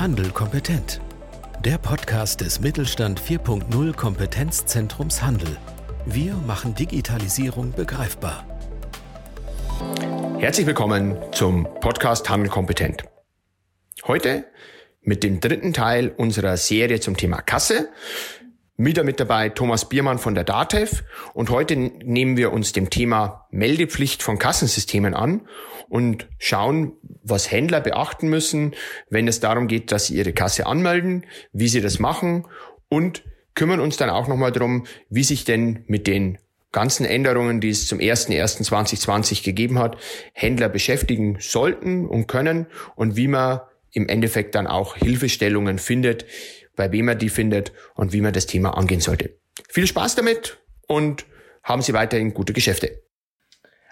Handel kompetent. Der Podcast des Mittelstand 4.0 Kompetenzzentrums Handel. Wir machen Digitalisierung begreifbar. Herzlich willkommen zum Podcast Handel kompetent. Heute mit dem dritten Teil unserer Serie zum Thema Kasse. Wieder mit dabei Thomas Biermann von der DATEV. Und heute nehmen wir uns dem Thema Meldepflicht von Kassensystemen an und schauen, was Händler beachten müssen, wenn es darum geht, dass sie ihre Kasse anmelden, wie sie das machen und kümmern uns dann auch nochmal darum, wie sich denn mit den ganzen Änderungen, die es zum 01.01.2020 gegeben hat, Händler beschäftigen sollten und können und wie man im Endeffekt dann auch Hilfestellungen findet, bei wem er die findet und wie man das Thema angehen sollte. Viel Spaß damit und haben Sie weiterhin gute Geschäfte.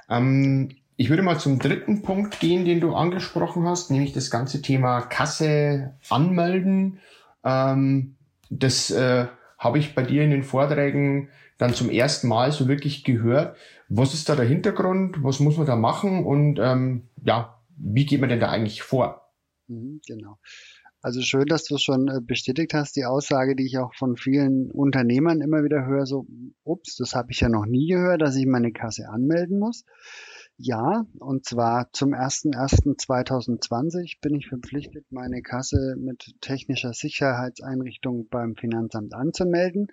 Ähm, ich würde mal zum dritten Punkt gehen, den du angesprochen hast, nämlich das ganze Thema Kasse anmelden. Ähm, das äh, habe ich bei dir in den Vorträgen dann zum ersten Mal so wirklich gehört. Was ist da der Hintergrund? Was muss man da machen? Und ähm, ja, wie geht man denn da eigentlich vor? Mhm, genau. Also schön, dass du schon äh, bestätigt hast, die Aussage, die ich auch von vielen Unternehmern immer wieder höre, so, ups, das habe ich ja noch nie gehört, dass ich meine Kasse anmelden muss. Ja, und zwar zum 01.01.2020 bin ich verpflichtet, meine Kasse mit technischer Sicherheitseinrichtung beim Finanzamt anzumelden.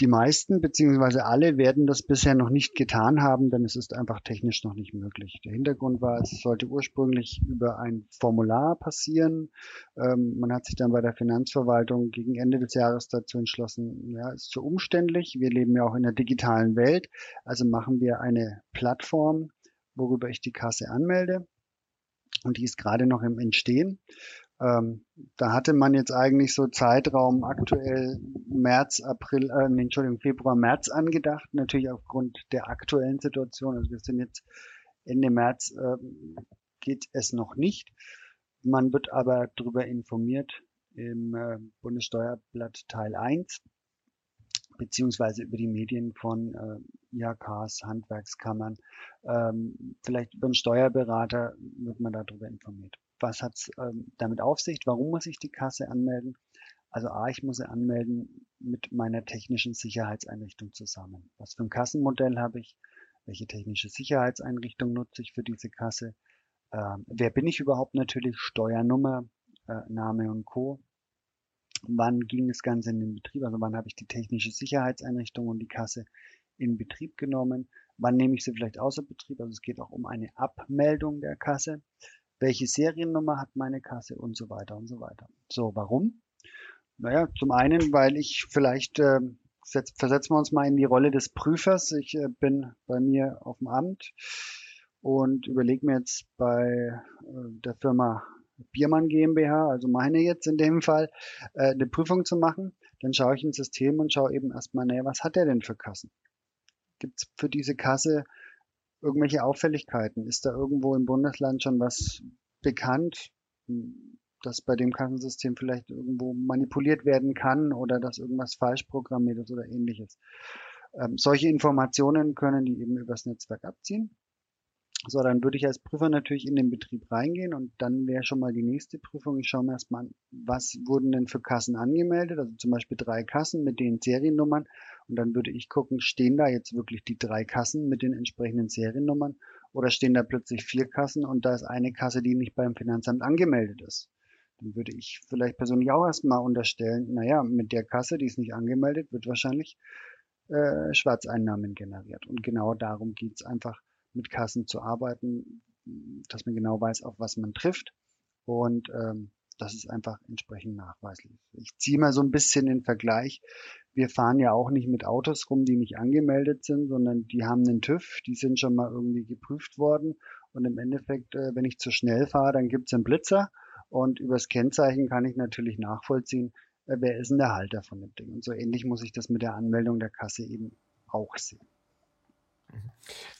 Die meisten beziehungsweise alle werden das bisher noch nicht getan haben, denn es ist einfach technisch noch nicht möglich. Der Hintergrund war, es sollte ursprünglich über ein Formular passieren. Ähm, man hat sich dann bei der Finanzverwaltung gegen Ende des Jahres dazu entschlossen, ja, ist zu umständlich. Wir leben ja auch in der digitalen Welt, also machen wir eine Plattform, worüber ich die Kasse anmelde. Und die ist gerade noch im Entstehen. Ähm, da hatte man jetzt eigentlich so Zeitraum aktuell März, April, äh, Entschuldigung, Februar, März angedacht, natürlich aufgrund der aktuellen Situation. Also wir sind jetzt Ende März, äh, geht es noch nicht. Man wird aber darüber informiert im äh, Bundessteuerblatt Teil 1 beziehungsweise über die Medien von äh, IHKs, Handwerkskammern, ähm, vielleicht über einen Steuerberater wird man darüber informiert was hat es ähm, damit auf sich? Warum muss ich die Kasse anmelden? Also A, ich muss sie anmelden mit meiner technischen Sicherheitseinrichtung zusammen. Was für ein Kassenmodell habe ich? Welche technische Sicherheitseinrichtung nutze ich für diese Kasse? Ähm, wer bin ich überhaupt natürlich? Steuernummer, äh, Name und Co. Wann ging das Ganze in den Betrieb? Also wann habe ich die technische Sicherheitseinrichtung und die Kasse in Betrieb genommen? Wann nehme ich sie vielleicht außer Betrieb? Also es geht auch um eine Abmeldung der Kasse welche Seriennummer hat meine Kasse und so weiter und so weiter. So, warum? Naja, zum einen, weil ich vielleicht, äh, versetzen wir uns mal in die Rolle des Prüfers. Ich äh, bin bei mir auf dem Amt und überlege mir jetzt bei äh, der Firma Biermann GmbH, also meine jetzt in dem Fall, äh, eine Prüfung zu machen. Dann schaue ich ins System und schaue eben erstmal, naja, was hat der denn für Kassen? Gibt es für diese Kasse irgendwelche Auffälligkeiten? Ist da irgendwo im Bundesland schon was bekannt, dass bei dem Kassensystem vielleicht irgendwo manipuliert werden kann oder dass irgendwas falsch programmiert ist oder ähnliches? Ähm, solche Informationen können die eben übers Netzwerk abziehen. So, dann würde ich als Prüfer natürlich in den Betrieb reingehen und dann wäre schon mal die nächste Prüfung. Ich schaue mir erstmal an, was wurden denn für Kassen angemeldet, also zum Beispiel drei Kassen mit den Seriennummern und dann würde ich gucken, stehen da jetzt wirklich die drei Kassen mit den entsprechenden Seriennummern oder stehen da plötzlich vier Kassen und da ist eine Kasse, die nicht beim Finanzamt angemeldet ist. Dann würde ich vielleicht persönlich auch erstmal unterstellen, naja, mit der Kasse, die ist nicht angemeldet, wird wahrscheinlich äh, Schwarzeinnahmen generiert. Und genau darum geht's einfach, mit Kassen zu arbeiten, dass man genau weiß, auf was man trifft. Und ähm, das ist einfach entsprechend nachweislich. Ich ziehe mal so ein bisschen den Vergleich. Wir fahren ja auch nicht mit Autos rum, die nicht angemeldet sind, sondern die haben einen TÜV, die sind schon mal irgendwie geprüft worden. Und im Endeffekt, äh, wenn ich zu schnell fahre, dann gibt es einen Blitzer. Und übers Kennzeichen kann ich natürlich nachvollziehen, äh, wer ist denn der Halter von dem Ding. Und so ähnlich muss ich das mit der Anmeldung der Kasse eben auch sehen.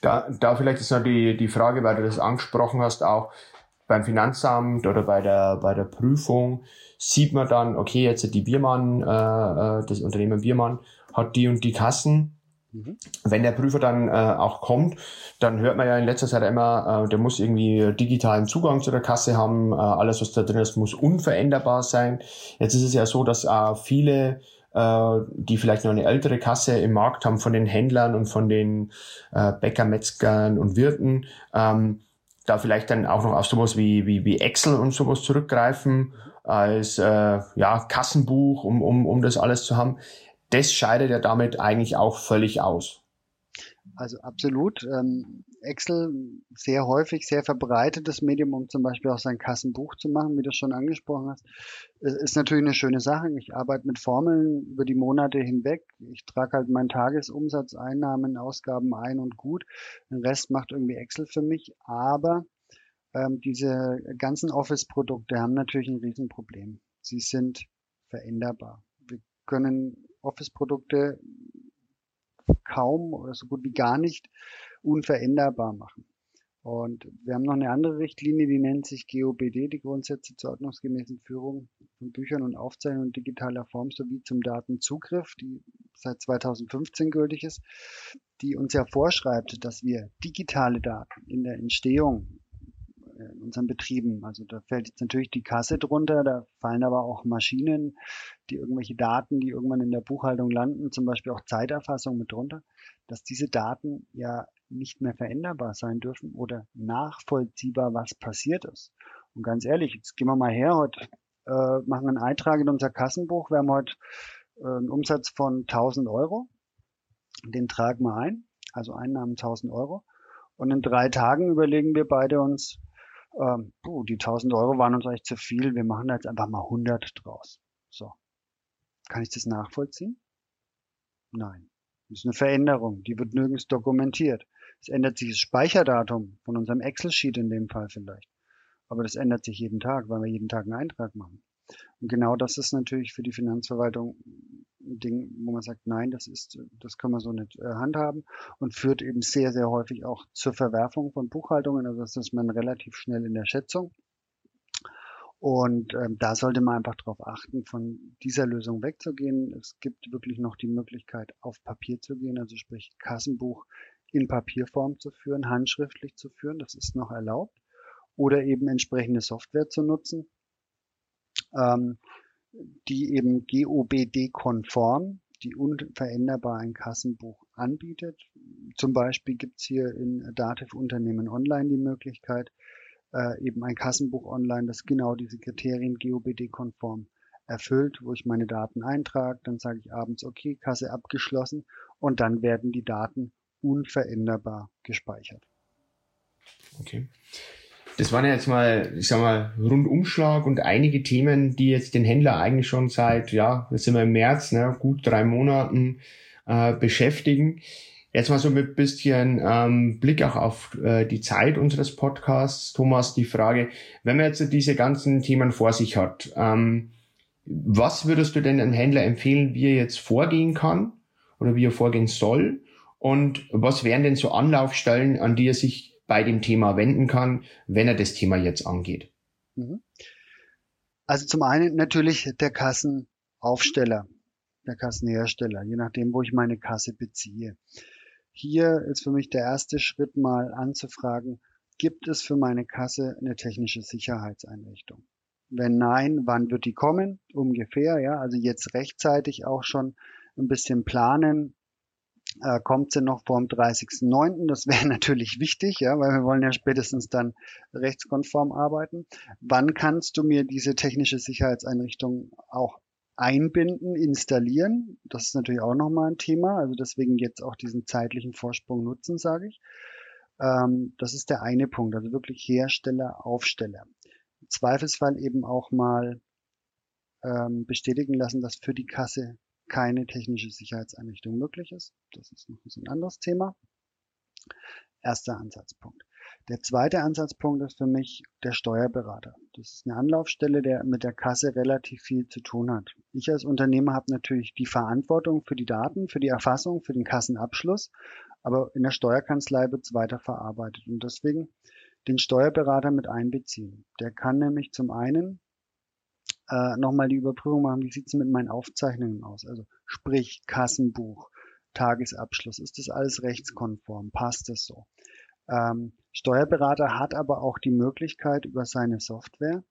Da, da vielleicht ist noch die, die Frage, weil du das angesprochen hast, auch, beim Finanzamt oder bei der, bei der Prüfung sieht man dann, okay, jetzt die Biermann, äh, äh, das Unternehmen Biermann hat die und die Kassen. Mhm. Wenn der Prüfer dann äh, auch kommt, dann hört man ja in letzter Zeit immer, äh, der muss irgendwie digitalen Zugang zu der Kasse haben, äh, alles was da drin ist, muss unveränderbar sein. Jetzt ist es ja so, dass äh, viele äh, die vielleicht noch eine ältere Kasse im Markt haben von den Händlern und von den äh, Bäcker, Metzgern und Wirten, ähm, da vielleicht dann auch noch auf sowas wie, wie, wie Excel und sowas zurückgreifen als äh, ja, Kassenbuch, um, um, um das alles zu haben das scheidet ja damit eigentlich auch völlig aus. Also absolut. Ähm, Excel sehr häufig, sehr verbreitetes Medium, um zum Beispiel auch sein Kassenbuch zu machen, wie du schon angesprochen hast. Ist natürlich eine schöne Sache. Ich arbeite mit Formeln über die Monate hinweg. Ich trage halt meinen Tagesumsatz, Einnahmen, Ausgaben ein und gut. Den Rest macht irgendwie Excel für mich. Aber ähm, diese ganzen Office-Produkte haben natürlich ein Riesenproblem. Sie sind veränderbar. Wir können Office-Produkte kaum oder so gut wie gar nicht unveränderbar machen. Und wir haben noch eine andere Richtlinie, die nennt sich GOBD, die Grundsätze zur ordnungsgemäßen Führung von Büchern und Aufzeichnungen digitaler Form sowie zum Datenzugriff, die seit 2015 gültig ist, die uns ja vorschreibt, dass wir digitale Daten in der Entstehung in unseren Betrieben. Also da fällt jetzt natürlich die Kasse drunter, da fallen aber auch Maschinen, die irgendwelche Daten, die irgendwann in der Buchhaltung landen, zum Beispiel auch Zeiterfassung mit drunter, dass diese Daten ja nicht mehr veränderbar sein dürfen oder nachvollziehbar, was passiert ist. Und ganz ehrlich, jetzt gehen wir mal her, heute äh, machen einen Eintrag in unser Kassenbuch, wir haben heute äh, einen Umsatz von 1000 Euro, den tragen wir ein, also Einnahmen 1000 Euro. Und in drei Tagen überlegen wir beide uns, ähm, puh, die 1000 Euro waren uns eigentlich zu viel, wir machen da jetzt einfach mal 100 draus. So. Kann ich das nachvollziehen? Nein. Das ist eine Veränderung, die wird nirgends dokumentiert. Es ändert sich das Speicherdatum von unserem Excel-Sheet in dem Fall vielleicht. Aber das ändert sich jeden Tag, weil wir jeden Tag einen Eintrag machen. Und genau das ist natürlich für die Finanzverwaltung ein Ding, wo man sagt, nein, das ist, das können wir so nicht äh, handhaben und führt eben sehr, sehr häufig auch zur Verwerfung von Buchhaltungen. Also das ist man relativ schnell in der Schätzung. Und ähm, da sollte man einfach darauf achten, von dieser Lösung wegzugehen. Es gibt wirklich noch die Möglichkeit, auf Papier zu gehen, also sprich Kassenbuch in Papierform zu führen, handschriftlich zu führen, das ist noch erlaubt. Oder eben entsprechende Software zu nutzen, ähm, die eben GOBD-konform, die unveränderbar ein Kassenbuch anbietet. Zum Beispiel gibt es hier in Dativ Unternehmen Online die Möglichkeit, äh, eben ein Kassenbuch online, das genau diese Kriterien GOBD-konform erfüllt, wo ich meine Daten eintrage, dann sage ich abends, okay, Kasse abgeschlossen und dann werden die Daten unveränderbar gespeichert. Okay. Das waren ja jetzt mal, ich sag mal, Rundumschlag und einige Themen, die jetzt den Händler eigentlich schon seit, ja, jetzt sind wir im März, ne, gut drei Monaten äh, beschäftigen. Jetzt mal so mit bisschen ähm, Blick auch auf äh, die Zeit unseres Podcasts, Thomas, die Frage, wenn man jetzt diese ganzen Themen vor sich hat, ähm, was würdest du denn einem Händler empfehlen, wie er jetzt vorgehen kann oder wie er vorgehen soll? Und was wären denn so Anlaufstellen, an die er sich bei dem Thema wenden kann, wenn er das Thema jetzt angeht? Mhm. Also zum einen natürlich der Kassenaufsteller, der Kassenhersteller, je nachdem, wo ich meine Kasse beziehe. Hier ist für mich der erste Schritt mal anzufragen, gibt es für meine Kasse eine technische Sicherheitseinrichtung? Wenn nein, wann wird die kommen? Ungefähr, ja, also jetzt rechtzeitig auch schon ein bisschen planen, äh, kommt sie noch vor dem 30.09. Das wäre natürlich wichtig, ja, weil wir wollen ja spätestens dann rechtskonform arbeiten. Wann kannst du mir diese technische Sicherheitseinrichtung auch einbinden, installieren? Das ist natürlich auch nochmal ein Thema. Also deswegen jetzt auch diesen zeitlichen Vorsprung nutzen, sage ich. Ähm, das ist der eine Punkt, also wirklich Hersteller, Aufsteller. Zweifelsfall eben auch mal ähm, bestätigen lassen, dass für die Kasse keine technische Sicherheitseinrichtung möglich ist. Das ist noch ein anderes Thema. Erster Ansatzpunkt. Der zweite Ansatzpunkt ist für mich der Steuerberater. Das ist eine Anlaufstelle, der mit der Kasse relativ viel zu tun hat. Ich als Unternehmer habe natürlich die Verantwortung für die Daten, für die Erfassung, für den Kassenabschluss, aber in der Steuerkanzlei wird es weiter verarbeitet und deswegen den Steuerberater mit einbeziehen. Der kann nämlich zum einen äh, nochmal die Überprüfung machen, wie sieht es mit meinen Aufzeichnungen aus? Also sprich Kassenbuch, Tagesabschluss? Ist das alles rechtskonform? Passt es so? Ähm, Steuerberater hat aber auch die Möglichkeit, über seine Software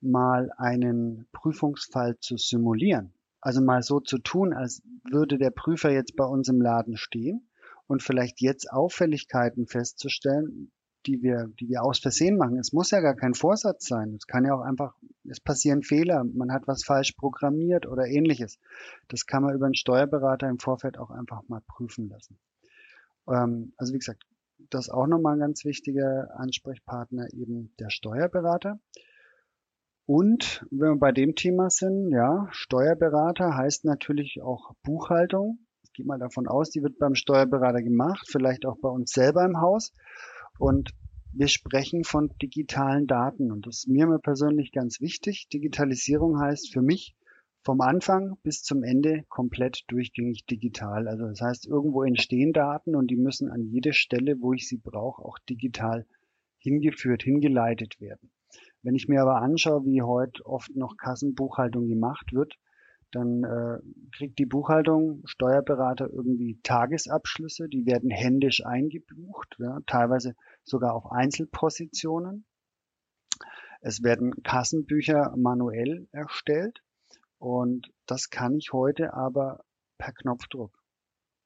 mal einen Prüfungsfall zu simulieren. Also mal so zu tun, als würde der Prüfer jetzt bei uns im Laden stehen und vielleicht jetzt Auffälligkeiten festzustellen, die wir, die wir aus Versehen machen. Es muss ja gar kein Vorsatz sein. Es kann ja auch einfach, es passieren Fehler, man hat was falsch programmiert oder ähnliches. Das kann man über einen Steuerberater im Vorfeld auch einfach mal prüfen lassen. Ähm, also wie gesagt, das ist auch nochmal ein ganz wichtiger Ansprechpartner, eben der Steuerberater. Und wenn wir bei dem Thema sind, ja, Steuerberater heißt natürlich auch Buchhaltung. Ich gehe mal davon aus, die wird beim Steuerberater gemacht, vielleicht auch bei uns selber im Haus. Und wir sprechen von digitalen Daten. Und das ist mir persönlich ganz wichtig. Digitalisierung heißt für mich vom Anfang bis zum Ende komplett durchgängig digital. Also das heißt, irgendwo entstehen Daten und die müssen an jede Stelle, wo ich sie brauche, auch digital hingeführt, hingeleitet werden. Wenn ich mir aber anschaue, wie heute oft noch Kassenbuchhaltung gemacht wird, dann äh, kriegt die Buchhaltung, Steuerberater irgendwie Tagesabschlüsse, die werden händisch eingebucht, ja, teilweise sogar auf Einzelpositionen. Es werden Kassenbücher manuell erstellt und das kann ich heute aber per Knopfdruck,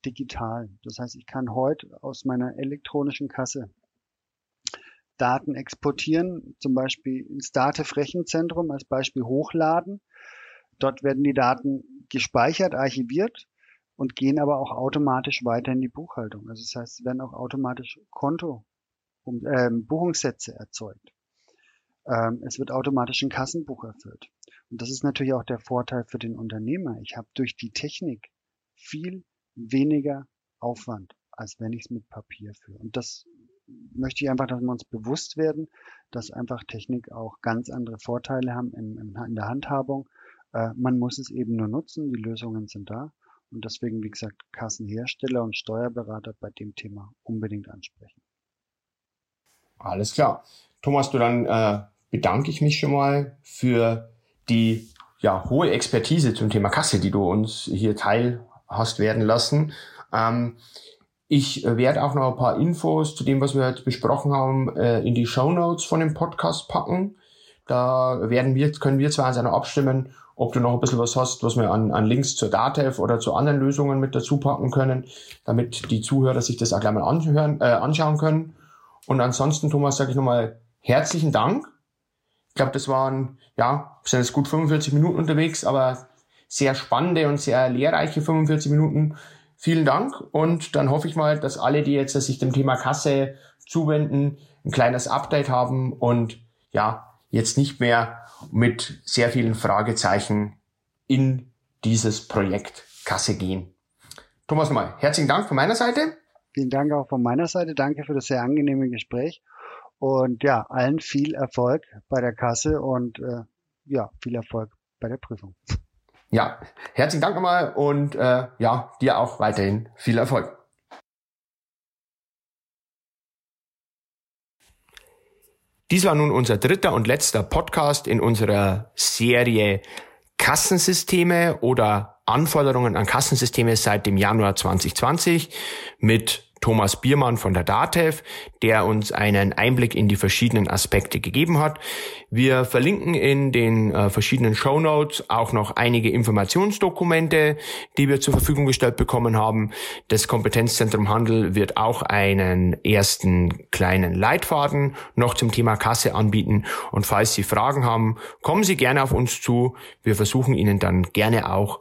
digital. Das heißt, ich kann heute aus meiner elektronischen Kasse Daten exportieren, zum Beispiel ins Datev-Rechenzentrum als Beispiel hochladen. Dort werden die Daten gespeichert, archiviert und gehen aber auch automatisch weiter in die Buchhaltung. Also das heißt, es werden auch automatisch Konto, äh, Buchungssätze erzeugt. Ähm, es wird automatisch ein Kassenbuch erfüllt. Und das ist natürlich auch der Vorteil für den Unternehmer. Ich habe durch die Technik viel weniger Aufwand, als wenn ich es mit Papier führe. Und das möchte ich einfach, dass wir uns bewusst werden, dass einfach Technik auch ganz andere Vorteile haben in, in der Handhabung. Äh, man muss es eben nur nutzen, die Lösungen sind da. Und deswegen, wie gesagt, Kassenhersteller und Steuerberater bei dem Thema unbedingt ansprechen. Alles klar. Thomas, du dann äh, bedanke ich mich schon mal für die ja, hohe Expertise zum Thema Kasse, die du uns hier teil hast werden lassen. Ähm, ich werde auch noch ein paar Infos zu dem, was wir jetzt besprochen haben, äh, in die Show Notes von dem Podcast packen. Da werden wir, können wir zwar noch abstimmen, ob du noch ein bisschen was hast, was wir an, an Links zur Datev oder zu anderen Lösungen mit dazu packen können, damit die Zuhörer sich das auch gleich mal anhören, äh, anschauen können. Und ansonsten, Thomas, sage ich nochmal herzlichen Dank ich glaube, das waren, ja, sind jetzt gut 45 Minuten unterwegs, aber sehr spannende und sehr lehrreiche 45 Minuten. Vielen Dank und dann hoffe ich mal, dass alle, die jetzt sich dem Thema Kasse zuwenden, ein kleines Update haben und ja, jetzt nicht mehr mit sehr vielen Fragezeichen in dieses Projekt Kasse gehen. Thomas nochmal, herzlichen Dank von meiner Seite. Vielen Dank auch von meiner Seite. Danke für das sehr angenehme Gespräch. Und ja, allen viel Erfolg bei der Kasse und äh, ja, viel Erfolg bei der Prüfung. Ja, herzlichen Dank nochmal und äh, ja, dir auch weiterhin viel Erfolg. Dies war nun unser dritter und letzter Podcast in unserer Serie Kassensysteme oder Anforderungen an Kassensysteme seit dem Januar 2020 mit Thomas Biermann von der DATEV, der uns einen Einblick in die verschiedenen Aspekte gegeben hat. Wir verlinken in den äh, verschiedenen Show Notes auch noch einige Informationsdokumente, die wir zur Verfügung gestellt bekommen haben. Das Kompetenzzentrum Handel wird auch einen ersten kleinen Leitfaden noch zum Thema Kasse anbieten. Und falls Sie Fragen haben, kommen Sie gerne auf uns zu. Wir versuchen Ihnen dann gerne auch